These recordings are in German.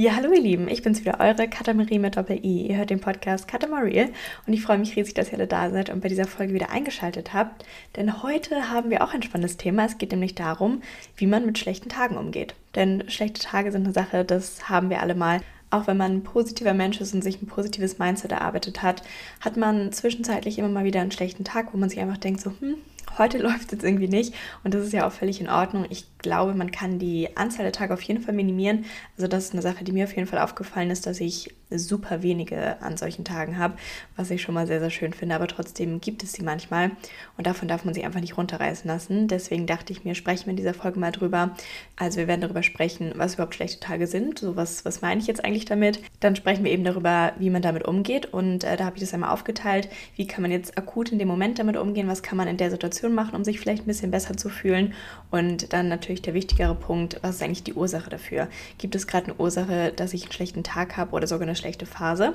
Ja, hallo ihr Lieben, ich bin's wieder, eure Katamarie mit Doppel-I. Ihr hört den Podcast Katamarie und ich freue mich riesig, dass ihr alle da seid und bei dieser Folge wieder eingeschaltet habt. Denn heute haben wir auch ein spannendes Thema. Es geht nämlich darum, wie man mit schlechten Tagen umgeht. Denn schlechte Tage sind eine Sache, das haben wir alle mal. Auch wenn man ein positiver Mensch ist und sich ein positives Mindset erarbeitet hat, hat man zwischenzeitlich immer mal wieder einen schlechten Tag, wo man sich einfach denkt, so, hm, heute läuft es jetzt irgendwie nicht und das ist ja auch völlig in Ordnung. Ich glaube, man kann die Anzahl der Tage auf jeden Fall minimieren. Also das ist eine Sache, die mir auf jeden Fall aufgefallen ist, dass ich super wenige an solchen Tagen habe, was ich schon mal sehr, sehr schön finde. Aber trotzdem gibt es sie manchmal und davon darf man sich einfach nicht runterreißen lassen. Deswegen dachte ich mir, sprechen wir in dieser Folge mal drüber. Also wir werden darüber sprechen, was überhaupt schlechte Tage sind. So was, was meine ich jetzt eigentlich damit? Dann sprechen wir eben darüber, wie man damit umgeht. Und äh, da habe ich das einmal aufgeteilt. Wie kann man jetzt akut in dem Moment damit umgehen? Was kann man in der Situation machen, um sich vielleicht ein bisschen besser zu fühlen? Und dann natürlich natürlich der wichtigere Punkt, was ist eigentlich die Ursache dafür? Gibt es gerade eine Ursache, dass ich einen schlechten Tag habe oder sogar eine schlechte Phase?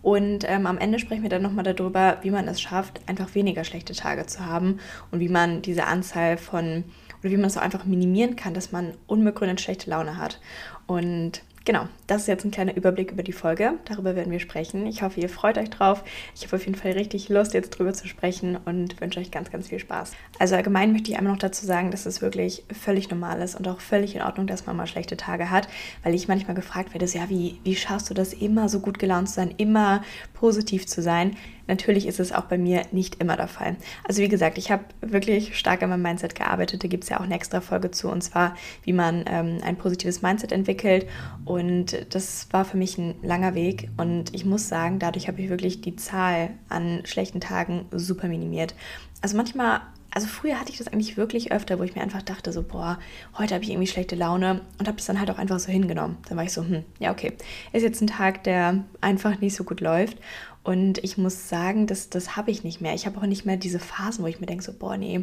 Und ähm, am Ende sprechen wir dann nochmal darüber, wie man es schafft, einfach weniger schlechte Tage zu haben und wie man diese Anzahl von, oder wie man es auch einfach minimieren kann, dass man unbegründet schlechte Laune hat. Und Genau, das ist jetzt ein kleiner Überblick über die Folge. Darüber werden wir sprechen. Ich hoffe, ihr freut euch drauf. Ich habe auf jeden Fall richtig Lust, jetzt drüber zu sprechen und wünsche euch ganz, ganz viel Spaß. Also allgemein möchte ich einmal noch dazu sagen, dass es wirklich völlig normal ist und auch völlig in Ordnung, dass man mal schlechte Tage hat, weil ich manchmal gefragt werde, ja, wie, wie schaffst du das, immer so gut gelaunt zu sein, immer positiv zu sein? Natürlich ist es auch bei mir nicht immer der Fall. Also wie gesagt, ich habe wirklich stark an meinem Mindset gearbeitet. Da gibt es ja auch eine extra Folge zu, und zwar, wie man ähm, ein positives Mindset entwickelt. Und das war für mich ein langer Weg. Und ich muss sagen, dadurch habe ich wirklich die Zahl an schlechten Tagen super minimiert. Also manchmal also früher hatte ich das eigentlich wirklich öfter, wo ich mir einfach dachte, so, boah, heute habe ich irgendwie schlechte Laune und habe das dann halt auch einfach so hingenommen. Dann war ich so, hm, ja, okay, ist jetzt ein Tag, der einfach nicht so gut läuft. Und ich muss sagen, das, das habe ich nicht mehr. Ich habe auch nicht mehr diese Phasen, wo ich mir denke, so, boah, nee,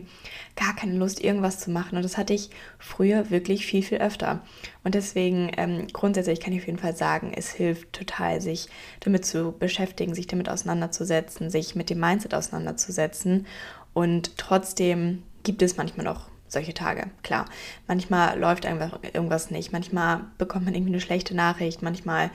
gar keine Lust, irgendwas zu machen. Und das hatte ich früher wirklich viel, viel öfter. Und deswegen, ähm, grundsätzlich kann ich auf jeden Fall sagen, es hilft total, sich damit zu beschäftigen, sich damit auseinanderzusetzen, sich mit dem Mindset auseinanderzusetzen. Und trotzdem gibt es manchmal noch solche Tage. Klar, manchmal läuft einfach irgendwas nicht. Manchmal bekommt man irgendwie eine schlechte Nachricht. Manchmal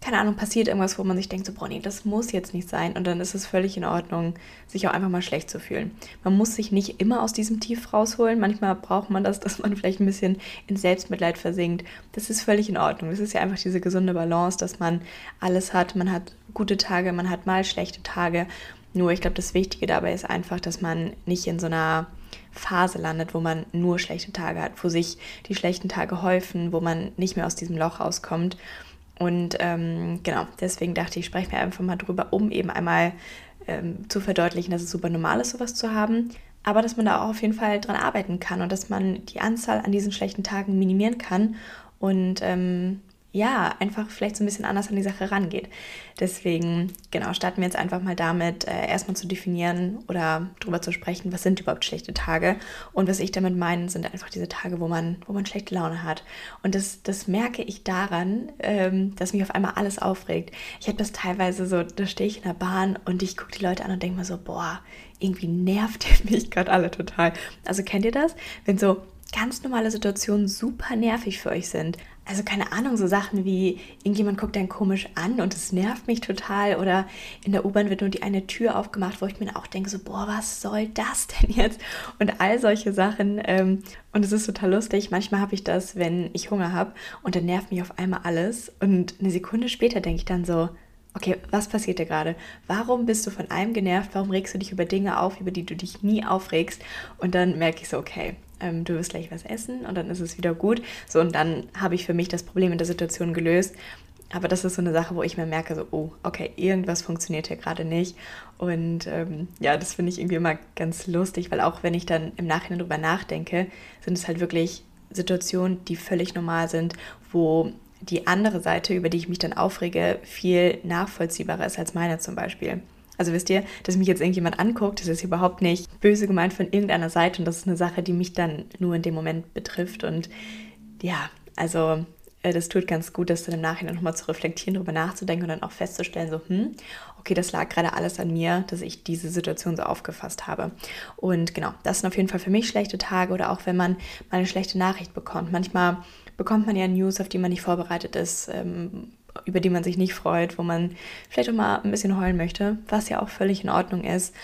keine Ahnung, passiert irgendwas, wo man sich denkt, so, boah, nee, das muss jetzt nicht sein. Und dann ist es völlig in Ordnung, sich auch einfach mal schlecht zu fühlen. Man muss sich nicht immer aus diesem Tief rausholen. Manchmal braucht man das, dass man vielleicht ein bisschen in Selbstmitleid versinkt. Das ist völlig in Ordnung. Das ist ja einfach diese gesunde Balance, dass man alles hat. Man hat gute Tage, man hat mal schlechte Tage. Nur ich glaube, das Wichtige dabei ist einfach, dass man nicht in so einer Phase landet, wo man nur schlechte Tage hat, wo sich die schlechten Tage häufen, wo man nicht mehr aus diesem Loch rauskommt und ähm, genau, deswegen dachte ich, ich spreche mir einfach mal drüber, um eben einmal ähm, zu verdeutlichen, dass es super normal ist, sowas zu haben. Aber dass man da auch auf jeden Fall dran arbeiten kann und dass man die Anzahl an diesen schlechten Tagen minimieren kann und ähm, ja, einfach vielleicht so ein bisschen anders an die Sache rangeht. Deswegen, genau, starten wir jetzt einfach mal damit, äh, erstmal zu definieren oder drüber zu sprechen, was sind überhaupt schlechte Tage. Und was ich damit meine, sind einfach diese Tage, wo man, wo man schlechte Laune hat. Und das, das merke ich daran, ähm, dass mich auf einmal alles aufregt. Ich habe das teilweise so, da stehe ich in der Bahn und ich gucke die Leute an und denke mir so, boah, irgendwie nervt mich gerade alle total. Also kennt ihr das? Wenn so ganz normale Situationen super nervig für euch sind. Also keine Ahnung, so Sachen wie irgendjemand guckt einen komisch an und es nervt mich total oder in der U-Bahn wird nur die eine Tür aufgemacht, wo ich mir auch denke, so boah, was soll das denn jetzt? Und all solche Sachen. Ähm, und es ist total lustig. Manchmal habe ich das, wenn ich Hunger habe und dann nervt mich auf einmal alles und eine Sekunde später denke ich dann so, okay, was passiert dir gerade? Warum bist du von allem genervt? Warum regst du dich über Dinge auf, über die du dich nie aufregst? Und dann merke ich so, okay, ähm, du wirst gleich was essen und dann ist es wieder gut. So, und dann habe ich für mich das Problem in der Situation gelöst. Aber das ist so eine Sache, wo ich mir merke, so, oh, okay, irgendwas funktioniert hier gerade nicht. Und ähm, ja, das finde ich irgendwie immer ganz lustig, weil auch wenn ich dann im Nachhinein darüber nachdenke, sind es halt wirklich Situationen, die völlig normal sind, wo die andere Seite, über die ich mich dann aufrege, viel nachvollziehbarer ist als meine zum Beispiel. Also wisst ihr, dass mich jetzt irgendjemand anguckt, das ist überhaupt nicht böse gemeint von irgendeiner Seite und das ist eine Sache, die mich dann nur in dem Moment betrifft. Und ja, also äh, das tut ganz gut, das dann im Nachhinein nochmal zu reflektieren, darüber nachzudenken und dann auch festzustellen, so, hm, okay, das lag gerade alles an mir, dass ich diese Situation so aufgefasst habe. Und genau, das sind auf jeden Fall für mich schlechte Tage oder auch wenn man mal eine schlechte Nachricht bekommt. Manchmal bekommt man ja News, auf die man nicht vorbereitet ist, ähm, über die man sich nicht freut, wo man vielleicht auch mal ein bisschen heulen möchte, was ja auch völlig in Ordnung ist.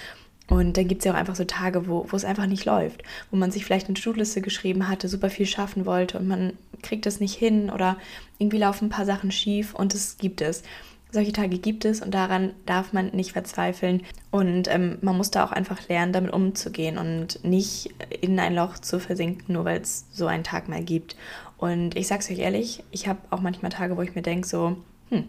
Und dann gibt es ja auch einfach so Tage, wo, wo es einfach nicht läuft, wo man sich vielleicht eine to geschrieben hatte, super viel schaffen wollte und man kriegt es nicht hin oder irgendwie laufen ein paar Sachen schief und es gibt es. Solche Tage gibt es und daran darf man nicht verzweifeln. Und ähm, man muss da auch einfach lernen, damit umzugehen und nicht in ein Loch zu versinken, nur weil es so einen Tag mal gibt. Und ich sag's euch ehrlich, ich habe auch manchmal Tage, wo ich mir denke, so, hm,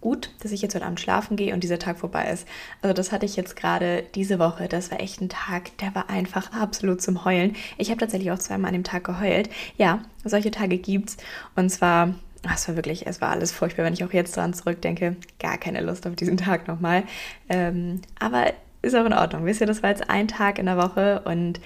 gut, dass ich jetzt heute Abend schlafen gehe und dieser Tag vorbei ist. Also das hatte ich jetzt gerade diese Woche. Das war echt ein Tag, der war einfach absolut zum Heulen. Ich habe tatsächlich auch zweimal an dem Tag geheult. Ja, solche Tage gibt's. Und zwar es war wirklich, es war alles furchtbar, wenn ich auch jetzt dran zurückdenke. Gar keine Lust auf diesen Tag nochmal. Ähm, aber ist auch in Ordnung. Wisst ihr, das war jetzt ein Tag in der Woche und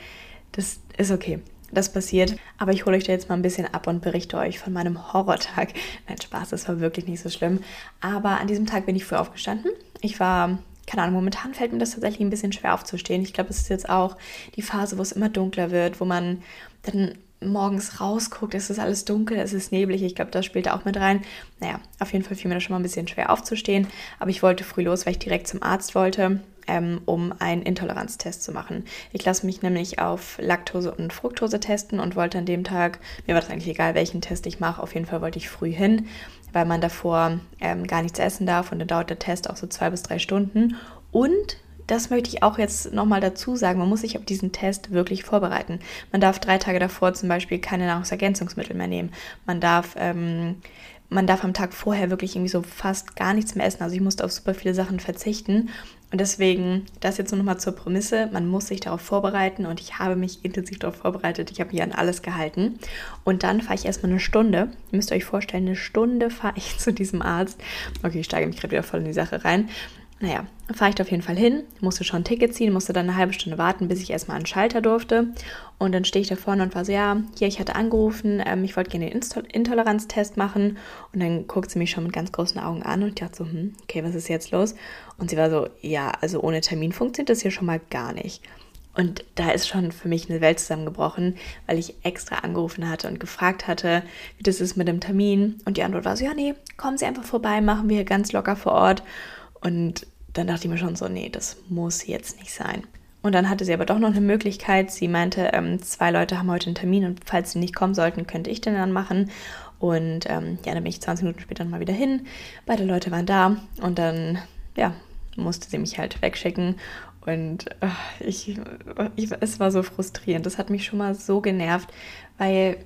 das ist okay. Das passiert. Aber ich hole euch da jetzt mal ein bisschen ab und berichte euch von meinem Horrortag. Nein, Spaß, das war wirklich nicht so schlimm. Aber an diesem Tag bin ich früh aufgestanden. Ich war keine Ahnung, momentan fällt mir das tatsächlich ein bisschen schwer aufzustehen. Ich glaube, es ist jetzt auch die Phase, wo es immer dunkler wird, wo man dann morgens rausguckt, es ist alles dunkel, es ist neblig. Ich glaube, das spielt da auch mit rein. Naja, auf jeden Fall fiel mir das schon mal ein bisschen schwer aufzustehen. Aber ich wollte früh los, weil ich direkt zum Arzt wollte, ähm, um einen Intoleranztest zu machen. Ich lasse mich nämlich auf Laktose und Fructose testen und wollte an dem Tag, mir war das eigentlich egal, welchen Test ich mache, auf jeden Fall wollte ich früh hin, weil man davor ähm, gar nichts essen darf und dann dauert der Test auch so zwei bis drei Stunden. Und das möchte ich auch jetzt nochmal dazu sagen. Man muss sich auf diesen Test wirklich vorbereiten. Man darf drei Tage davor zum Beispiel keine Nahrungsergänzungsmittel mehr nehmen. Man darf, ähm, man darf am Tag vorher wirklich irgendwie so fast gar nichts mehr essen. Also ich musste auf super viele Sachen verzichten. Und deswegen, das jetzt nur nochmal zur Prämisse, man muss sich darauf vorbereiten und ich habe mich intensiv darauf vorbereitet. Ich habe mich an alles gehalten. Und dann fahre ich erstmal eine Stunde. Ihr müsst euch vorstellen, eine Stunde fahre ich zu diesem Arzt. Okay, ich steige mich gerade wieder voll in die Sache rein. Naja, fahre ich da auf jeden Fall hin, musste schon ein Ticket ziehen, musste dann eine halbe Stunde warten, bis ich erstmal an den Schalter durfte. Und dann stehe ich da vorne und war so, ja, hier, ich hatte angerufen, ähm, ich wollte gerne den Intoleranztest machen. Und dann guckt sie mich schon mit ganz großen Augen an und ich dachte so, hm, okay, was ist jetzt los? Und sie war so, ja, also ohne Termin funktioniert das hier schon mal gar nicht. Und da ist schon für mich eine Welt zusammengebrochen, weil ich extra angerufen hatte und gefragt hatte, wie das ist mit dem Termin. Und die Antwort war so, ja, nee, kommen Sie einfach vorbei, machen wir ganz locker vor Ort. Und dann dachte ich mir schon so, nee, das muss jetzt nicht sein. Und dann hatte sie aber doch noch eine Möglichkeit. Sie meinte, ähm, zwei Leute haben heute einen Termin und falls sie nicht kommen sollten, könnte ich den dann machen. Und ähm, ja, dann bin ich 20 Minuten später mal wieder hin. Beide Leute waren da und dann, ja, musste sie mich halt wegschicken. Und äh, ich, ich, es war so frustrierend. Das hat mich schon mal so genervt, weil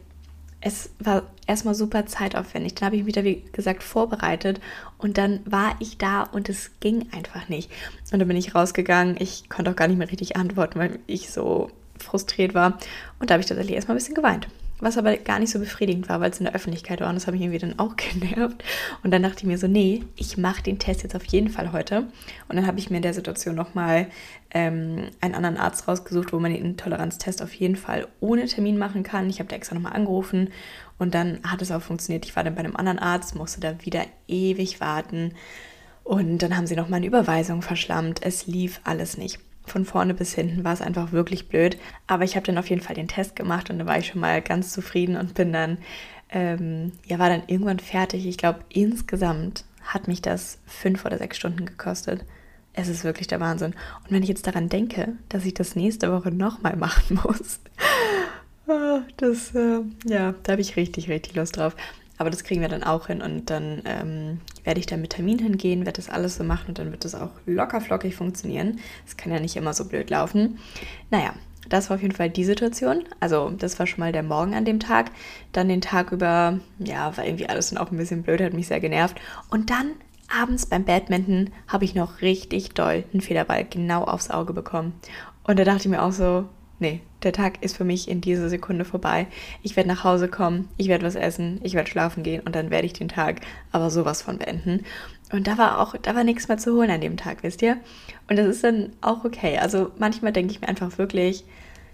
es war erstmal super zeitaufwendig. Dann habe ich mich da, wie gesagt, vorbereitet und dann war ich da und es ging einfach nicht. Und dann bin ich rausgegangen. Ich konnte auch gar nicht mehr richtig antworten, weil ich so frustriert war. Und da habe ich tatsächlich erstmal ein bisschen geweint was aber gar nicht so befriedigend war, weil es in der Öffentlichkeit war und das hat mich irgendwie dann auch genervt. Und dann dachte ich mir so, nee, ich mache den Test jetzt auf jeden Fall heute. Und dann habe ich mir in der Situation nochmal ähm, einen anderen Arzt rausgesucht, wo man den Intoleranztest auf jeden Fall ohne Termin machen kann. Ich habe da extra nochmal angerufen und dann hat es auch funktioniert. Ich war dann bei einem anderen Arzt, musste da wieder ewig warten. Und dann haben sie nochmal eine Überweisung verschlammt. Es lief alles nicht von vorne bis hinten war es einfach wirklich blöd. Aber ich habe dann auf jeden Fall den Test gemacht und da war ich schon mal ganz zufrieden und bin dann, ähm, ja, war dann irgendwann fertig. Ich glaube, insgesamt hat mich das fünf oder sechs Stunden gekostet. Es ist wirklich der Wahnsinn. Und wenn ich jetzt daran denke, dass ich das nächste Woche nochmal machen muss, ah, das, äh, ja, da habe ich richtig, richtig Lust drauf. Aber das kriegen wir dann auch hin und dann ähm, werde ich da mit Termin hingehen, werde das alles so machen und dann wird das auch locker flockig funktionieren. Es kann ja nicht immer so blöd laufen. Naja, das war auf jeden Fall die Situation. Also, das war schon mal der Morgen an dem Tag. Dann den Tag über, ja, war irgendwie alles dann auch ein bisschen blöd, hat mich sehr genervt. Und dann abends beim Badminton habe ich noch richtig doll einen Federball genau aufs Auge bekommen. Und da dachte ich mir auch so, nee, der Tag ist für mich in dieser Sekunde vorbei. Ich werde nach Hause kommen, ich werde was essen, ich werde schlafen gehen und dann werde ich den Tag aber sowas von beenden. Und da war auch, da war nichts mehr zu holen an dem Tag, wisst ihr? Und das ist dann auch okay. Also manchmal denke ich mir einfach wirklich,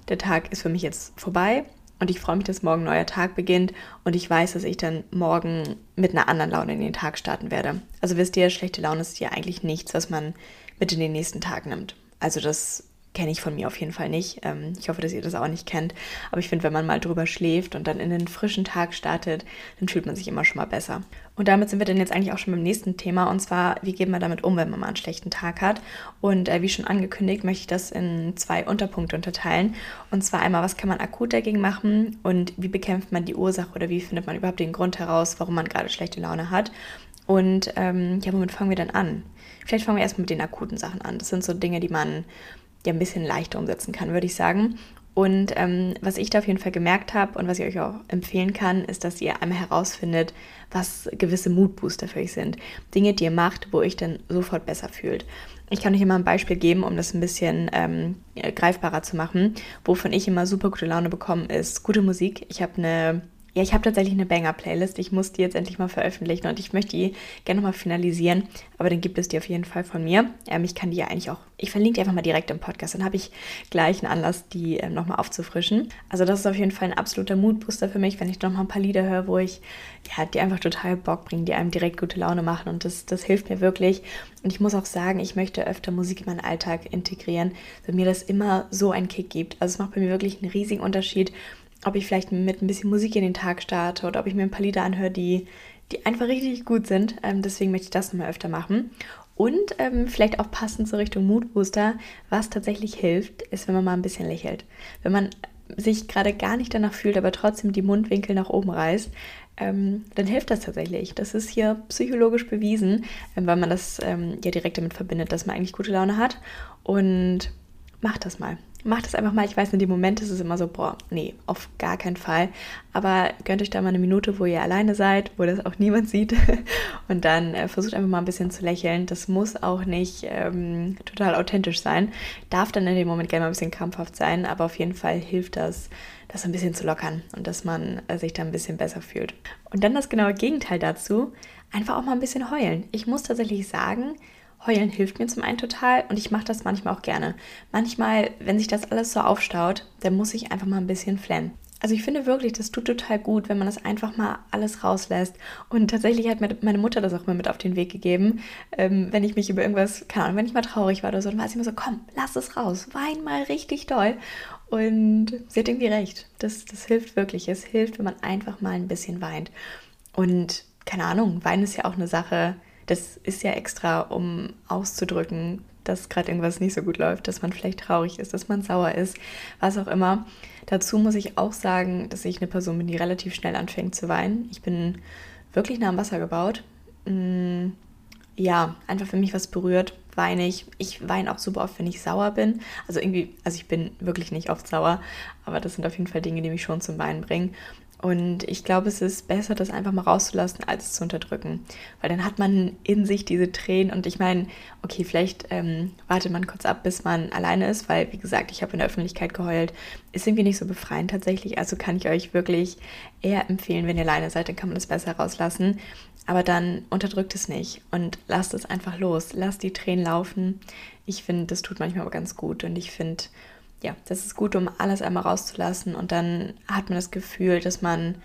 der Tag ist für mich jetzt vorbei und ich freue mich, dass morgen ein neuer Tag beginnt und ich weiß, dass ich dann morgen mit einer anderen Laune in den Tag starten werde. Also wisst ihr, schlechte Laune ist ja eigentlich nichts, was man mit in den nächsten Tag nimmt. Also das kenne ich von mir auf jeden Fall nicht. Ähm, ich hoffe, dass ihr das auch nicht kennt. Aber ich finde, wenn man mal drüber schläft und dann in den frischen Tag startet, dann fühlt man sich immer schon mal besser. Und damit sind wir dann jetzt eigentlich auch schon beim nächsten Thema. Und zwar, wie geht man damit um, wenn man mal einen schlechten Tag hat? Und äh, wie schon angekündigt, möchte ich das in zwei Unterpunkte unterteilen. Und zwar einmal, was kann man akut dagegen machen und wie bekämpft man die Ursache oder wie findet man überhaupt den Grund heraus, warum man gerade schlechte Laune hat. Und ähm, ja, womit fangen wir dann an? Vielleicht fangen wir erstmal mit den akuten Sachen an. Das sind so Dinge, die man ja ein bisschen leichter umsetzen kann, würde ich sagen. Und ähm, was ich da auf jeden Fall gemerkt habe und was ich euch auch empfehlen kann, ist, dass ihr einmal herausfindet, was gewisse Moodbooster für euch sind. Dinge, die ihr macht, wo euch dann sofort besser fühlt. Ich kann euch immer ein Beispiel geben, um das ein bisschen ähm, greifbarer zu machen. Wovon ich immer super gute Laune bekomme, ist gute Musik. Ich habe eine ja, ich habe tatsächlich eine Banger-Playlist. Ich muss die jetzt endlich mal veröffentlichen und ich möchte die gerne mal finalisieren. Aber dann gibt es die auf jeden Fall von mir. Ähm, ich kann die ja eigentlich auch, ich verlinke die einfach mal direkt im Podcast. Dann habe ich gleich einen Anlass, die ähm, nochmal aufzufrischen. Also das ist auf jeden Fall ein absoluter Moodbooster für mich, wenn ich nochmal ein paar Lieder höre, wo ich, ja, die einfach total Bock bringen, die einem direkt gute Laune machen. Und das, das hilft mir wirklich. Und ich muss auch sagen, ich möchte öfter Musik in meinen Alltag integrieren, weil mir das immer so einen Kick gibt. Also es macht bei mir wirklich einen riesigen Unterschied, ob ich vielleicht mit ein bisschen Musik in den Tag starte oder ob ich mir ein paar Lieder anhöre, die, die einfach richtig gut sind. Ähm, deswegen möchte ich das nochmal öfter machen. Und ähm, vielleicht auch passend zur Richtung Moodbooster, was tatsächlich hilft, ist, wenn man mal ein bisschen lächelt. Wenn man sich gerade gar nicht danach fühlt, aber trotzdem die Mundwinkel nach oben reißt, ähm, dann hilft das tatsächlich. Das ist hier psychologisch bewiesen, ähm, weil man das ähm, ja direkt damit verbindet, dass man eigentlich gute Laune hat. Und macht das mal macht es einfach mal. Ich weiß, in dem Moment ist es immer so, boah, nee, auf gar keinen Fall. Aber gönnt euch da mal eine Minute, wo ihr alleine seid, wo das auch niemand sieht. Und dann äh, versucht einfach mal ein bisschen zu lächeln. Das muss auch nicht ähm, total authentisch sein. Darf dann in dem Moment gerne mal ein bisschen krampfhaft sein, aber auf jeden Fall hilft das, das ein bisschen zu lockern und dass man äh, sich da ein bisschen besser fühlt. Und dann das genaue Gegenteil dazu, einfach auch mal ein bisschen heulen. Ich muss tatsächlich sagen, Heulen hilft mir zum einen total und ich mache das manchmal auch gerne. Manchmal, wenn sich das alles so aufstaut, dann muss ich einfach mal ein bisschen flennen. Also ich finde wirklich, das tut total gut, wenn man das einfach mal alles rauslässt. Und tatsächlich hat mir meine Mutter das auch immer mit auf den Weg gegeben. Ähm, wenn ich mich über irgendwas, keine Ahnung, wenn ich mal traurig war oder so, dann war sie immer so, komm, lass es raus, wein mal richtig doll. Und sie hat irgendwie recht. Das, das hilft wirklich. Es hilft, wenn man einfach mal ein bisschen weint. Und keine Ahnung, Wein ist ja auch eine Sache, das ist ja extra, um auszudrücken, dass gerade irgendwas nicht so gut läuft, dass man vielleicht traurig ist, dass man sauer ist, was auch immer. Dazu muss ich auch sagen, dass ich eine Person bin, die relativ schnell anfängt zu weinen. Ich bin wirklich nah am Wasser gebaut. Mm, ja, einfach wenn mich was berührt, weine ich. Ich weine auch super oft, wenn ich sauer bin. Also irgendwie, also ich bin wirklich nicht oft sauer, aber das sind auf jeden Fall Dinge, die mich schon zum Weinen bringen. Und ich glaube, es ist besser, das einfach mal rauszulassen, als es zu unterdrücken. Weil dann hat man in sich diese Tränen. Und ich meine, okay, vielleicht ähm, wartet man kurz ab, bis man alleine ist, weil, wie gesagt, ich habe in der Öffentlichkeit geheult. Ist irgendwie nicht so befreiend tatsächlich. Also kann ich euch wirklich eher empfehlen, wenn ihr alleine seid, dann kann man das besser rauslassen. Aber dann unterdrückt es nicht und lasst es einfach los. Lasst die Tränen laufen. Ich finde, das tut manchmal aber ganz gut. Und ich finde, ja, das ist gut, um alles einmal rauszulassen und dann hat man das Gefühl, dass man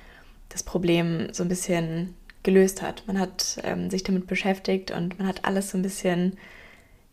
das Problem so ein bisschen gelöst hat. Man hat ähm, sich damit beschäftigt und man hat alles so ein bisschen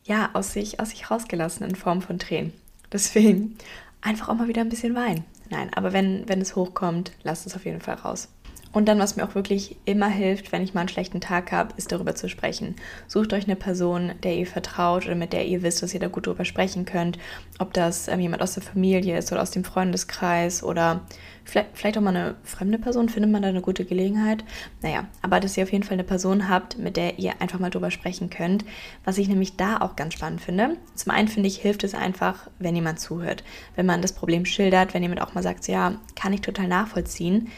ja, aus sich, aus sich rausgelassen in Form von Tränen. Deswegen einfach auch mal wieder ein bisschen weinen. Nein, aber wenn, wenn es hochkommt, lasst es auf jeden Fall raus. Und dann, was mir auch wirklich immer hilft, wenn ich mal einen schlechten Tag habe, ist darüber zu sprechen. Sucht euch eine Person, der ihr vertraut oder mit der ihr wisst, dass ihr da gut drüber sprechen könnt. Ob das ähm, jemand aus der Familie ist oder aus dem Freundeskreis oder vielleicht, vielleicht auch mal eine fremde Person, findet man da eine gute Gelegenheit. Naja, aber dass ihr auf jeden Fall eine Person habt, mit der ihr einfach mal drüber sprechen könnt. Was ich nämlich da auch ganz spannend finde. Zum einen finde ich, hilft es einfach, wenn jemand zuhört. Wenn man das Problem schildert, wenn jemand auch mal sagt, ja, kann ich total nachvollziehen.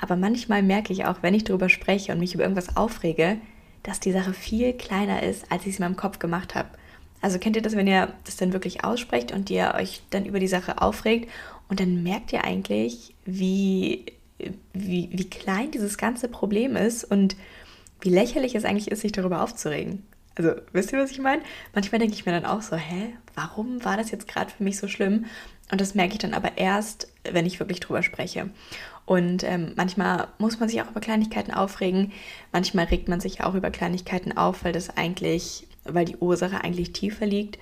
Aber manchmal merke ich auch, wenn ich darüber spreche und mich über irgendwas aufrege, dass die Sache viel kleiner ist, als ich es in meinem Kopf gemacht habe. Also kennt ihr das, wenn ihr das dann wirklich aussprecht und ihr euch dann über die Sache aufregt und dann merkt ihr eigentlich, wie, wie, wie klein dieses ganze Problem ist und wie lächerlich es eigentlich ist, sich darüber aufzuregen. Also wisst ihr, was ich meine? Manchmal denke ich mir dann auch so, hä, warum war das jetzt gerade für mich so schlimm? Und das merke ich dann aber erst, wenn ich wirklich drüber spreche. Und ähm, manchmal muss man sich auch über Kleinigkeiten aufregen. Manchmal regt man sich auch über Kleinigkeiten auf, weil das eigentlich, weil die Ursache eigentlich tiefer liegt.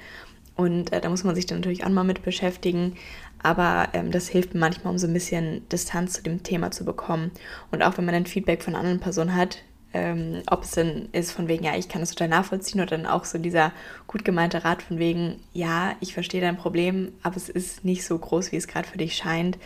Und äh, da muss man sich dann natürlich auch mal mit beschäftigen. Aber ähm, das hilft manchmal, um so ein bisschen Distanz zu dem Thema zu bekommen. Und auch wenn man ein Feedback von anderen Personen hat, ähm, ob es denn ist von wegen, ja, ich kann das total nachvollziehen oder dann auch so dieser gut gemeinte Rat von wegen, ja, ich verstehe dein Problem, aber es ist nicht so groß, wie es gerade für dich scheint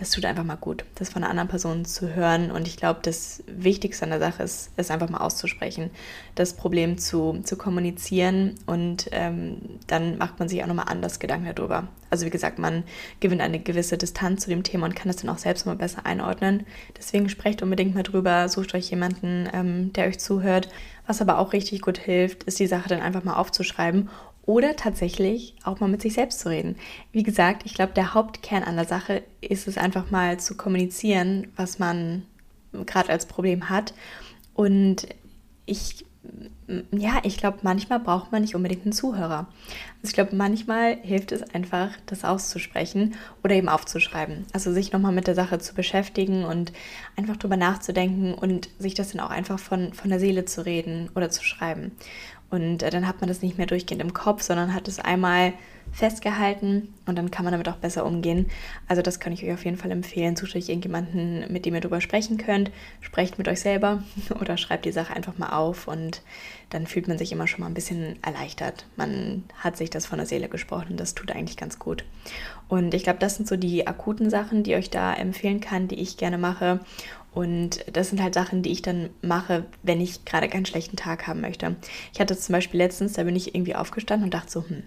das tut einfach mal gut, das von einer anderen Person zu hören. Und ich glaube, das Wichtigste an der Sache ist, es einfach mal auszusprechen, das Problem zu, zu kommunizieren und ähm, dann macht man sich auch nochmal anders Gedanken darüber. Also wie gesagt, man gewinnt eine gewisse Distanz zu dem Thema und kann das dann auch selbst mal besser einordnen. Deswegen sprecht unbedingt mal drüber, sucht euch jemanden, ähm, der euch zuhört. Was aber auch richtig gut hilft, ist die Sache dann einfach mal aufzuschreiben oder tatsächlich auch mal mit sich selbst zu reden. Wie gesagt, ich glaube, der Hauptkern an der Sache ist es einfach mal zu kommunizieren, was man gerade als Problem hat. Und ich, ja, ich glaube, manchmal braucht man nicht unbedingt einen Zuhörer. Also ich glaube, manchmal hilft es einfach, das auszusprechen oder eben aufzuschreiben. Also sich nochmal mit der Sache zu beschäftigen und einfach drüber nachzudenken und sich das dann auch einfach von, von der Seele zu reden oder zu schreiben. Und äh, dann hat man das nicht mehr durchgehend im Kopf, sondern hat es einmal festgehalten und dann kann man damit auch besser umgehen. Also das kann ich euch auf jeden Fall empfehlen. Sucht euch irgendjemanden, mit dem ihr darüber sprechen könnt. Sprecht mit euch selber oder schreibt die Sache einfach mal auf und dann fühlt man sich immer schon mal ein bisschen erleichtert. Man hat sich das von der Seele gesprochen. Das tut eigentlich ganz gut. Und ich glaube, das sind so die akuten Sachen, die ich euch da empfehlen kann, die ich gerne mache. Und das sind halt Sachen, die ich dann mache, wenn ich gerade keinen schlechten Tag haben möchte. Ich hatte zum Beispiel letztens, da bin ich irgendwie aufgestanden und dachte so, hm,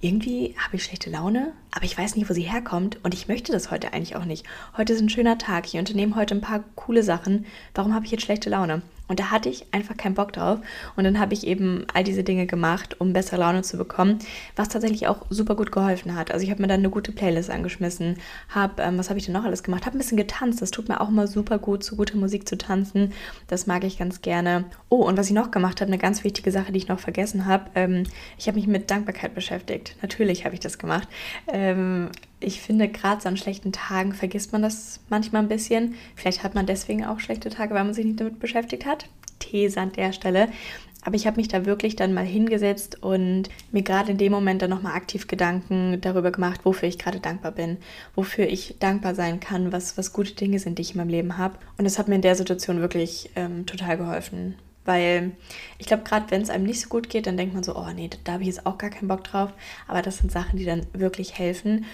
irgendwie habe ich schlechte Laune, aber ich weiß nicht, wo sie herkommt und ich möchte das heute eigentlich auch nicht. Heute ist ein schöner Tag, ich unternehme heute ein paar coole Sachen. Warum habe ich jetzt schlechte Laune? Und da hatte ich einfach keinen Bock drauf. Und dann habe ich eben all diese Dinge gemacht, um bessere Laune zu bekommen, was tatsächlich auch super gut geholfen hat. Also ich habe mir dann eine gute Playlist angeschmissen, habe, ähm, was habe ich denn noch alles gemacht? Habe ein bisschen getanzt. Das tut mir auch immer super gut, zu guter Musik zu tanzen. Das mag ich ganz gerne. Oh, und was ich noch gemacht habe, eine ganz wichtige Sache, die ich noch vergessen habe. Ähm, ich habe mich mit Dankbarkeit beschäftigt. Natürlich habe ich das gemacht. Ähm, ich finde, gerade so an schlechten Tagen vergisst man das manchmal ein bisschen. Vielleicht hat man deswegen auch schlechte Tage, weil man sich nicht damit beschäftigt hat. These an der Stelle. Aber ich habe mich da wirklich dann mal hingesetzt und mir gerade in dem Moment dann nochmal aktiv Gedanken darüber gemacht, wofür ich gerade dankbar bin, wofür ich dankbar sein kann, was, was gute Dinge sind, die ich in meinem Leben habe. Und das hat mir in der Situation wirklich ähm, total geholfen. Weil ich glaube, gerade wenn es einem nicht so gut geht, dann denkt man so, oh nee, da habe ich jetzt auch gar keinen Bock drauf. Aber das sind Sachen, die dann wirklich helfen.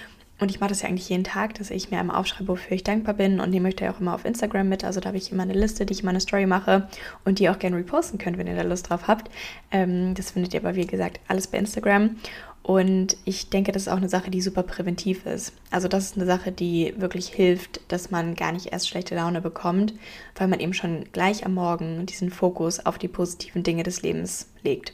Und ich mache das ja eigentlich jeden Tag, dass ich mir einmal aufschreibe, wofür ich dankbar bin. Und die möchte ich auch immer auf Instagram mit. Also da habe ich immer eine Liste, die ich in meine Story mache und die auch gerne reposten könnt, wenn ihr da Lust drauf habt. Ähm, das findet ihr aber, wie gesagt, alles bei Instagram. Und ich denke, das ist auch eine Sache, die super präventiv ist. Also das ist eine Sache, die wirklich hilft, dass man gar nicht erst schlechte Laune bekommt, weil man eben schon gleich am Morgen diesen Fokus auf die positiven Dinge des Lebens legt.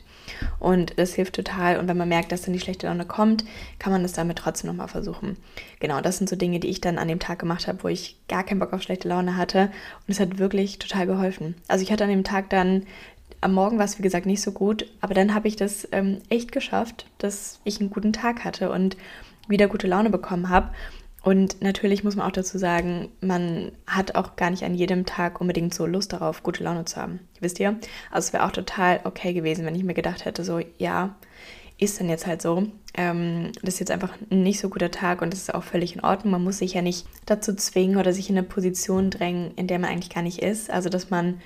Und das hilft total. Und wenn man merkt, dass dann die schlechte Laune kommt, kann man das damit trotzdem nochmal versuchen. Genau, das sind so Dinge, die ich dann an dem Tag gemacht habe, wo ich gar keinen Bock auf schlechte Laune hatte. Und es hat wirklich total geholfen. Also ich hatte an dem Tag dann am Morgen war es, wie gesagt, nicht so gut, aber dann habe ich das ähm, echt geschafft, dass ich einen guten Tag hatte und wieder gute Laune bekommen habe. Und natürlich muss man auch dazu sagen, man hat auch gar nicht an jedem Tag unbedingt so Lust darauf, gute Laune zu haben. Wisst ihr? Also es wäre auch total okay gewesen, wenn ich mir gedacht hätte, so, ja, ist dann jetzt halt so. Ähm, das ist jetzt einfach ein nicht so guter Tag und das ist auch völlig in Ordnung. Man muss sich ja nicht dazu zwingen oder sich in eine Position drängen, in der man eigentlich gar nicht ist. Also dass man,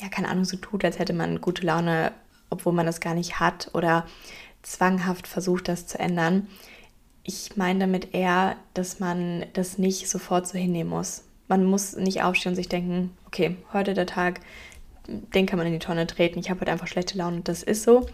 ja, keine Ahnung, so tut, als hätte man gute Laune, obwohl man das gar nicht hat oder zwanghaft versucht, das zu ändern ich meine damit eher, dass man das nicht sofort so hinnehmen muss. Man muss nicht aufstehen und sich denken, okay, heute der Tag, den kann man in die Tonne treten, ich habe heute einfach schlechte Laune und das ist so.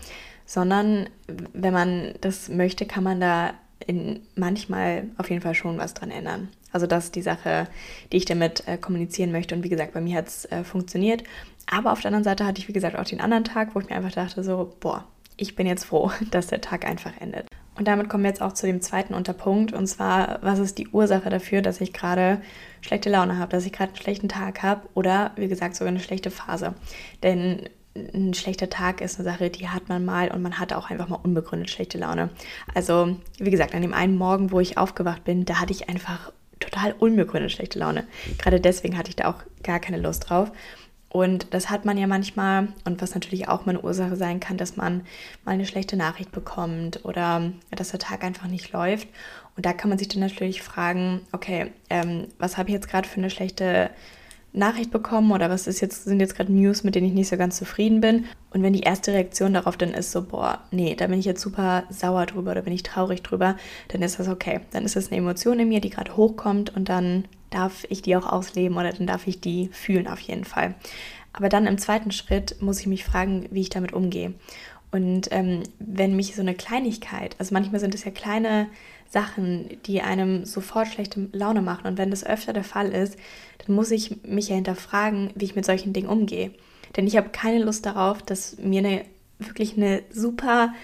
Sondern wenn man das möchte, kann man da in manchmal auf jeden Fall schon was dran ändern. Also das ist die Sache, die ich damit äh, kommunizieren möchte. Und wie gesagt, bei mir hat es äh, funktioniert. Aber auf der anderen Seite hatte ich, wie gesagt, auch den anderen Tag, wo ich mir einfach dachte, so, boah, ich bin jetzt froh, dass der Tag einfach endet. Und damit kommen wir jetzt auch zu dem zweiten Unterpunkt. Und zwar, was ist die Ursache dafür, dass ich gerade schlechte Laune habe, dass ich gerade einen schlechten Tag habe oder, wie gesagt, sogar eine schlechte Phase. Denn ein schlechter Tag ist eine Sache, die hat man mal und man hat auch einfach mal unbegründet schlechte Laune. Also, wie gesagt, an dem einen Morgen, wo ich aufgewacht bin, da hatte ich einfach total unbegründet schlechte Laune. Gerade deswegen hatte ich da auch gar keine Lust drauf. Und das hat man ja manchmal und was natürlich auch mal eine Ursache sein kann, dass man mal eine schlechte Nachricht bekommt oder dass der Tag einfach nicht läuft. Und da kann man sich dann natürlich fragen, okay, ähm, was habe ich jetzt gerade für eine schlechte Nachricht bekommen oder was ist jetzt, sind jetzt gerade News, mit denen ich nicht so ganz zufrieden bin. Und wenn die erste Reaktion darauf dann ist so, boah, nee, da bin ich jetzt super sauer drüber oder bin ich traurig drüber, dann ist das okay. Dann ist das eine Emotion in mir, die gerade hochkommt und dann darf ich die auch ausleben oder dann darf ich die fühlen auf jeden Fall. Aber dann im zweiten Schritt muss ich mich fragen, wie ich damit umgehe. Und ähm, wenn mich so eine Kleinigkeit, also manchmal sind es ja kleine Sachen, die einem sofort schlechte Laune machen. Und wenn das öfter der Fall ist, dann muss ich mich ja hinterfragen, wie ich mit solchen Dingen umgehe. Denn ich habe keine Lust darauf, dass mir eine wirklich eine super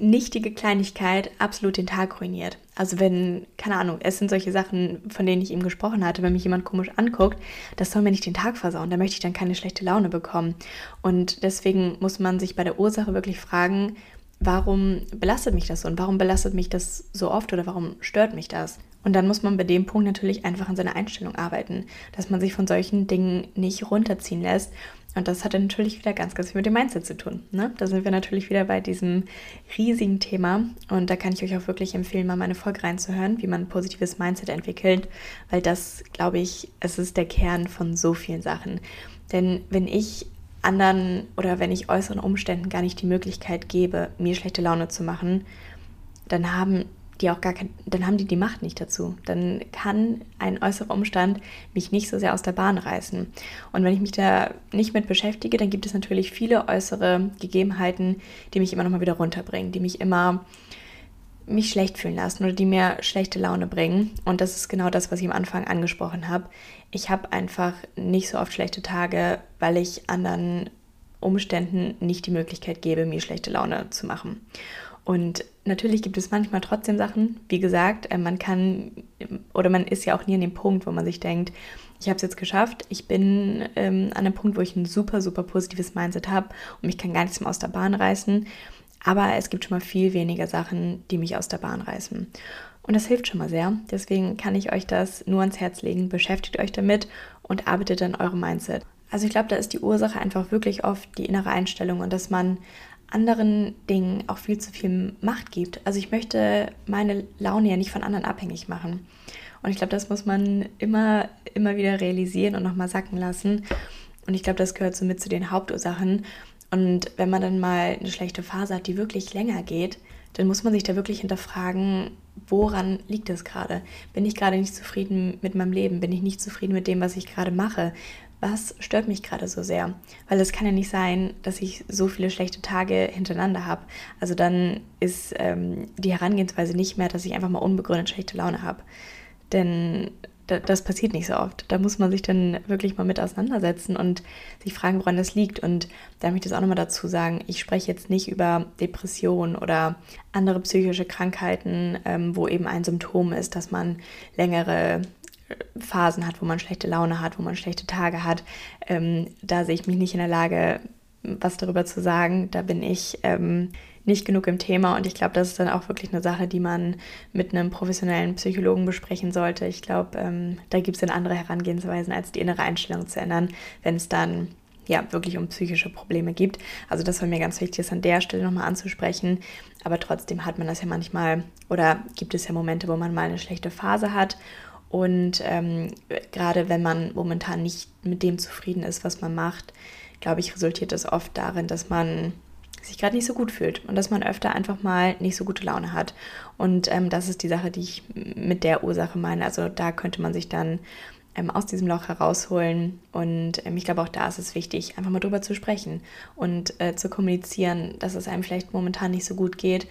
nichtige Kleinigkeit absolut den Tag ruiniert. Also wenn, keine Ahnung, es sind solche Sachen, von denen ich eben gesprochen hatte, wenn mich jemand komisch anguckt, das soll mir nicht den Tag versauen, da möchte ich dann keine schlechte Laune bekommen. Und deswegen muss man sich bei der Ursache wirklich fragen, warum belastet mich das so und warum belastet mich das so oft oder warum stört mich das? Und dann muss man bei dem Punkt natürlich einfach an seiner Einstellung arbeiten, dass man sich von solchen Dingen nicht runterziehen lässt und das hat natürlich wieder ganz, ganz viel mit dem Mindset zu tun. Ne? Da sind wir natürlich wieder bei diesem riesigen Thema. Und da kann ich euch auch wirklich empfehlen, mal meine Folge reinzuhören, wie man ein positives Mindset entwickelt. Weil das, glaube ich, es ist der Kern von so vielen Sachen. Denn wenn ich anderen oder wenn ich äußeren Umständen gar nicht die Möglichkeit gebe, mir schlechte Laune zu machen, dann haben die auch gar kein, dann haben die die Macht nicht dazu. Dann kann ein äußerer Umstand mich nicht so sehr aus der Bahn reißen. Und wenn ich mich da nicht mit beschäftige, dann gibt es natürlich viele äußere Gegebenheiten, die mich immer noch mal wieder runterbringen, die mich immer mich schlecht fühlen lassen oder die mir schlechte Laune bringen. Und das ist genau das, was ich am Anfang angesprochen habe. Ich habe einfach nicht so oft schlechte Tage, weil ich anderen Umständen nicht die Möglichkeit gebe, mir schlechte Laune zu machen. Und natürlich gibt es manchmal trotzdem Sachen, wie gesagt, äh, man kann oder man ist ja auch nie an dem Punkt, wo man sich denkt, ich habe es jetzt geschafft, ich bin ähm, an einem Punkt, wo ich ein super, super positives Mindset habe und mich kann gar nichts mehr aus der Bahn reißen. Aber es gibt schon mal viel weniger Sachen, die mich aus der Bahn reißen. Und das hilft schon mal sehr. Deswegen kann ich euch das nur ans Herz legen. Beschäftigt euch damit und arbeitet an eurem Mindset. Also ich glaube, da ist die Ursache einfach wirklich oft die innere Einstellung und dass man anderen Dingen auch viel zu viel Macht gibt. Also ich möchte meine Laune ja nicht von anderen abhängig machen. Und ich glaube, das muss man immer, immer wieder realisieren und nochmal sacken lassen. Und ich glaube, das gehört so mit zu den Hauptursachen. Und wenn man dann mal eine schlechte Phase hat, die wirklich länger geht, dann muss man sich da wirklich hinterfragen, woran liegt es gerade? Bin ich gerade nicht zufrieden mit meinem Leben? Bin ich nicht zufrieden mit dem, was ich gerade mache? Was stört mich gerade so sehr? Weil es kann ja nicht sein, dass ich so viele schlechte Tage hintereinander habe. Also dann ist ähm, die Herangehensweise nicht mehr, dass ich einfach mal unbegründet schlechte Laune habe. Denn das passiert nicht so oft. Da muss man sich dann wirklich mal mit auseinandersetzen und sich fragen, woran das liegt. Und da möchte ich das auch nochmal dazu sagen, ich spreche jetzt nicht über Depressionen oder andere psychische Krankheiten, ähm, wo eben ein Symptom ist, dass man längere Phasen hat, wo man schlechte Laune hat, wo man schlechte Tage hat. Ähm, da sehe ich mich nicht in der Lage, was darüber zu sagen. Da bin ich ähm, nicht genug im Thema und ich glaube, das ist dann auch wirklich eine Sache, die man mit einem professionellen Psychologen besprechen sollte. Ich glaube, ähm, da gibt es dann andere Herangehensweisen, als die innere Einstellung zu ändern, wenn es dann ja wirklich um psychische Probleme gibt. Also das war mir ganz wichtig, das an der Stelle nochmal anzusprechen. Aber trotzdem hat man das ja manchmal oder gibt es ja Momente, wo man mal eine schlechte Phase hat und ähm, gerade wenn man momentan nicht mit dem zufrieden ist, was man macht, glaube ich, resultiert das oft darin, dass man sich gerade nicht so gut fühlt und dass man öfter einfach mal nicht so gute Laune hat. Und ähm, das ist die Sache, die ich mit der Ursache meine. Also da könnte man sich dann ähm, aus diesem Loch herausholen. Und ähm, ich glaube, auch da ist es wichtig, einfach mal drüber zu sprechen und äh, zu kommunizieren, dass es einem vielleicht momentan nicht so gut geht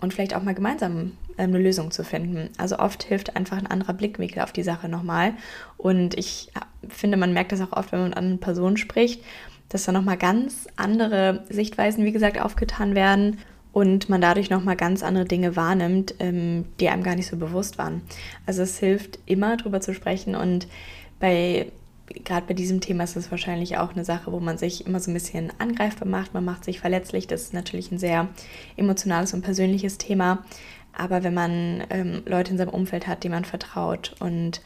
und vielleicht auch mal gemeinsam ähm, eine Lösung zu finden. Also oft hilft einfach ein anderer Blickwinkel auf die Sache nochmal. Und ich finde, man merkt das auch oft, wenn man mit anderen Personen spricht, dass da nochmal ganz andere Sichtweisen, wie gesagt, aufgetan werden und man dadurch nochmal ganz andere Dinge wahrnimmt, ähm, die einem gar nicht so bewusst waren. Also es hilft immer drüber zu sprechen und bei gerade bei diesem Thema ist es wahrscheinlich auch eine Sache, wo man sich immer so ein bisschen angreifbar macht. Man macht sich verletzlich. Das ist natürlich ein sehr emotionales und persönliches Thema. Aber wenn man ähm, Leute in seinem Umfeld hat, denen man vertraut und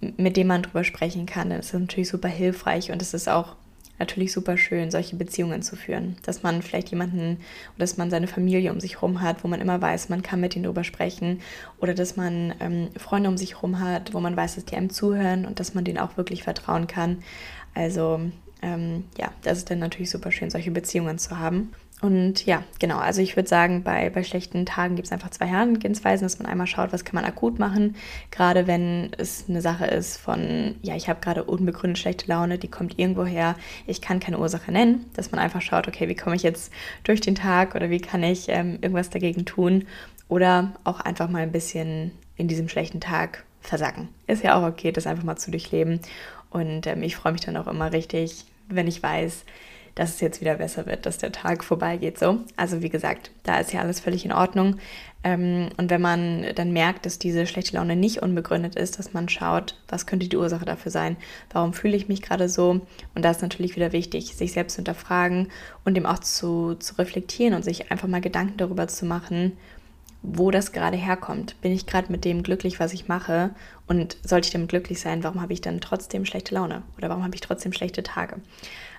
mit denen man drüber sprechen kann, dann ist das natürlich super hilfreich und es ist auch natürlich super schön, solche Beziehungen zu führen. Dass man vielleicht jemanden oder dass man seine Familie um sich herum hat, wo man immer weiß, man kann mit ihnen darüber sprechen. Oder dass man ähm, Freunde um sich herum hat, wo man weiß, dass die einem zuhören und dass man denen auch wirklich vertrauen kann. Also ähm, ja, das ist dann natürlich super schön, solche Beziehungen zu haben. Und ja, genau, also ich würde sagen, bei, bei schlechten Tagen gibt es einfach zwei Herangehensweisen, dass man einmal schaut, was kann man akut machen, gerade wenn es eine Sache ist von, ja, ich habe gerade unbegründet schlechte Laune, die kommt irgendwo her, ich kann keine Ursache nennen, dass man einfach schaut, okay, wie komme ich jetzt durch den Tag oder wie kann ich ähm, irgendwas dagegen tun. Oder auch einfach mal ein bisschen in diesem schlechten Tag versacken. Ist ja auch okay, das einfach mal zu durchleben. Und ähm, ich freue mich dann auch immer richtig, wenn ich weiß, dass es jetzt wieder besser wird, dass der Tag vorbeigeht. So. Also wie gesagt, da ist ja alles völlig in Ordnung. Ähm, und wenn man dann merkt, dass diese schlechte Laune nicht unbegründet ist, dass man schaut, was könnte die Ursache dafür sein? Warum fühle ich mich gerade so? Und da ist natürlich wieder wichtig, sich selbst zu hinterfragen und dem auch zu, zu reflektieren und sich einfach mal Gedanken darüber zu machen, wo das gerade herkommt. Bin ich gerade mit dem glücklich, was ich mache? Und sollte ich damit glücklich sein, warum habe ich dann trotzdem schlechte Laune? Oder warum habe ich trotzdem schlechte Tage?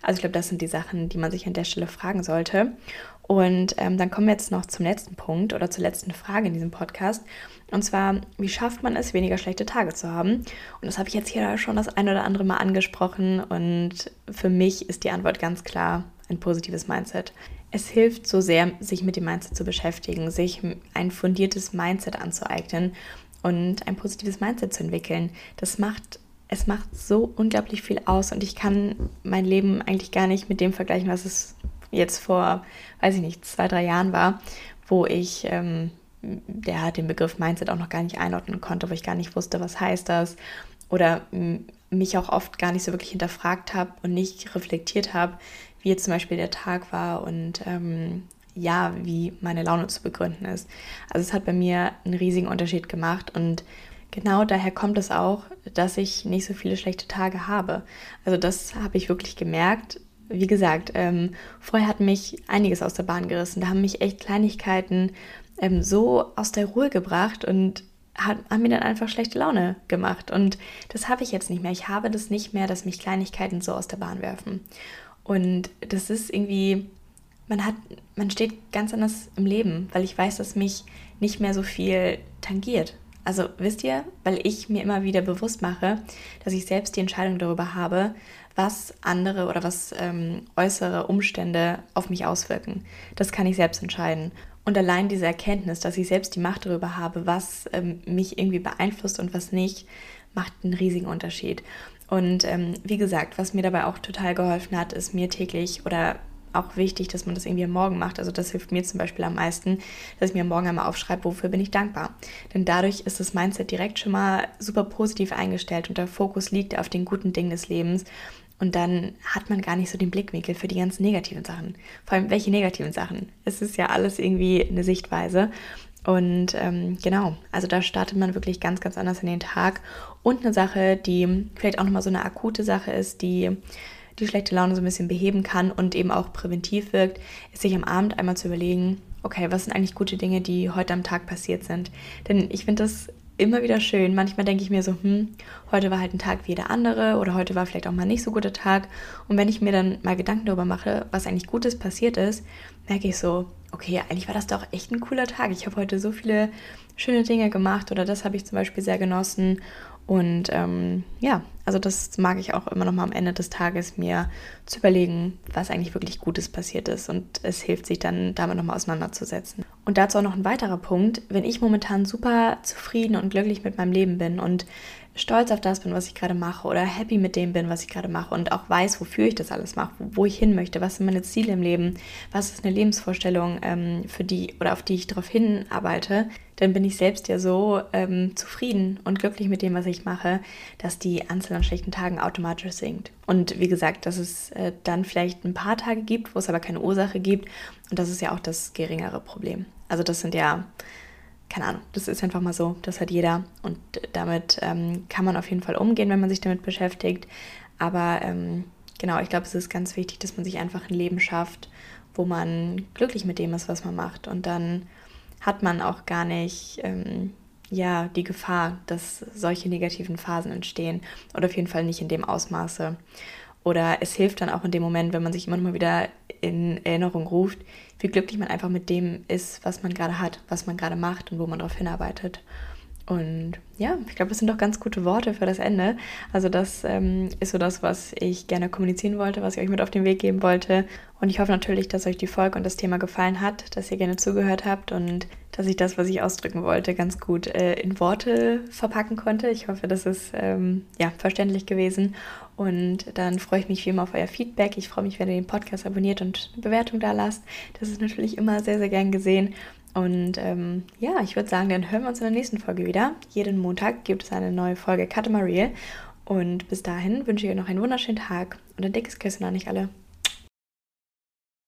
Also ich glaube, das sind die Sachen, die man sich an der Stelle fragen sollte. Und ähm, dann kommen wir jetzt noch zum letzten Punkt oder zur letzten Frage in diesem Podcast. Und zwar, wie schafft man es, weniger schlechte Tage zu haben? Und das habe ich jetzt hier schon das ein oder andere Mal angesprochen. Und für mich ist die Antwort ganz klar ein positives Mindset. Es hilft so sehr, sich mit dem Mindset zu beschäftigen, sich ein fundiertes Mindset anzueignen und ein positives Mindset zu entwickeln. Das macht es macht so unglaublich viel aus und ich kann mein Leben eigentlich gar nicht mit dem vergleichen, was es jetzt vor, weiß ich nicht, zwei, drei Jahren war, wo ich ähm, der den Begriff Mindset auch noch gar nicht einordnen konnte, wo ich gar nicht wusste, was heißt das oder mich auch oft gar nicht so wirklich hinterfragt habe und nicht reflektiert habe, wie jetzt zum Beispiel der Tag war und ähm, ja, wie meine Laune zu begründen ist. Also es hat bei mir einen riesigen Unterschied gemacht und genau daher kommt es auch, dass ich nicht so viele schlechte Tage habe. Also das habe ich wirklich gemerkt. Wie gesagt, ähm, vorher hat mich einiges aus der Bahn gerissen. Da haben mich echt Kleinigkeiten ähm, so aus der Ruhe gebracht und hat, haben mir dann einfach schlechte Laune gemacht. Und das habe ich jetzt nicht mehr. Ich habe das nicht mehr, dass mich Kleinigkeiten so aus der Bahn werfen. Und das ist irgendwie, man hat, man steht ganz anders im Leben, weil ich weiß, dass mich nicht mehr so viel tangiert. Also wisst ihr, weil ich mir immer wieder bewusst mache, dass ich selbst die Entscheidung darüber habe, was andere oder was ähm, äußere Umstände auf mich auswirken. Das kann ich selbst entscheiden. Und allein diese Erkenntnis, dass ich selbst die Macht darüber habe, was ähm, mich irgendwie beeinflusst und was nicht, macht einen riesigen Unterschied. Und ähm, wie gesagt, was mir dabei auch total geholfen hat, ist mir täglich oder auch wichtig, dass man das irgendwie am Morgen macht. Also das hilft mir zum Beispiel am meisten, dass ich mir am Morgen einmal aufschreibe, wofür bin ich dankbar. Denn dadurch ist das Mindset direkt schon mal super positiv eingestellt und der Fokus liegt auf den guten Dingen des Lebens. Und dann hat man gar nicht so den Blickwinkel für die ganzen negativen Sachen. Vor allem, welche negativen Sachen? Es ist ja alles irgendwie eine Sichtweise. Und ähm, genau, also da startet man wirklich ganz, ganz anders in den Tag. Und eine Sache, die vielleicht auch nochmal so eine akute Sache ist, die die schlechte Laune so ein bisschen beheben kann und eben auch präventiv wirkt, ist sich am Abend einmal zu überlegen, okay, was sind eigentlich gute Dinge, die heute am Tag passiert sind. Denn ich finde das immer wieder schön. Manchmal denke ich mir so, hm, heute war halt ein Tag wie jeder andere oder heute war vielleicht auch mal nicht so guter Tag. Und wenn ich mir dann mal Gedanken darüber mache, was eigentlich Gutes passiert ist, merke ich so, okay, eigentlich war das doch echt ein cooler Tag. Ich habe heute so viele schöne Dinge gemacht oder das habe ich zum Beispiel sehr genossen. Und ähm, ja, also das mag ich auch immer noch mal am Ende des Tages mir zu überlegen, was eigentlich wirklich Gutes passiert ist. Und es hilft sich dann damit nochmal auseinanderzusetzen. Und dazu auch noch ein weiterer Punkt. Wenn ich momentan super zufrieden und glücklich mit meinem Leben bin und stolz auf das bin, was ich gerade mache oder happy mit dem bin, was ich gerade mache und auch weiß, wofür ich das alles mache, wo ich hin möchte, was sind meine Ziele im Leben, was ist eine Lebensvorstellung, ähm, für die oder auf die ich darauf hinarbeite, dann bin ich selbst ja so ähm, zufrieden und glücklich mit dem, was ich mache, dass die Anzahl an schlechten Tagen automatisch sinkt. Und wie gesagt, dass es äh, dann vielleicht ein paar Tage gibt, wo es aber keine Ursache gibt und das ist ja auch das geringere Problem. Also das sind ja keine Ahnung, das ist einfach mal so, das hat jeder und damit ähm, kann man auf jeden Fall umgehen, wenn man sich damit beschäftigt. Aber ähm, genau, ich glaube, es ist ganz wichtig, dass man sich einfach ein Leben schafft, wo man glücklich mit dem ist, was man macht. Und dann hat man auch gar nicht ähm, ja, die Gefahr, dass solche negativen Phasen entstehen oder auf jeden Fall nicht in dem Ausmaße. Oder es hilft dann auch in dem Moment, wenn man sich immer mal wieder in Erinnerung ruft, wie glücklich man einfach mit dem ist, was man gerade hat, was man gerade macht und wo man darauf hinarbeitet. Und ja, ich glaube, das sind doch ganz gute Worte für das Ende. Also das ähm, ist so das, was ich gerne kommunizieren wollte, was ich euch mit auf den Weg geben wollte. Und ich hoffe natürlich, dass euch die Folge und das Thema gefallen hat, dass ihr gerne zugehört habt und dass ich das, was ich ausdrücken wollte, ganz gut äh, in Worte verpacken konnte. Ich hoffe, das ist ähm, ja, verständlich gewesen. Und dann freue ich mich wie immer auf euer Feedback. Ich freue mich, wenn ihr den Podcast abonniert und eine Bewertung da lasst. Das ist natürlich immer sehr, sehr gern gesehen. Und ähm, ja, ich würde sagen, dann hören wir uns in der nächsten Folge wieder. Jeden Montag gibt es eine neue Folge Real. Und bis dahin wünsche ich euch noch einen wunderschönen Tag und ein dickes Küssen an euch alle.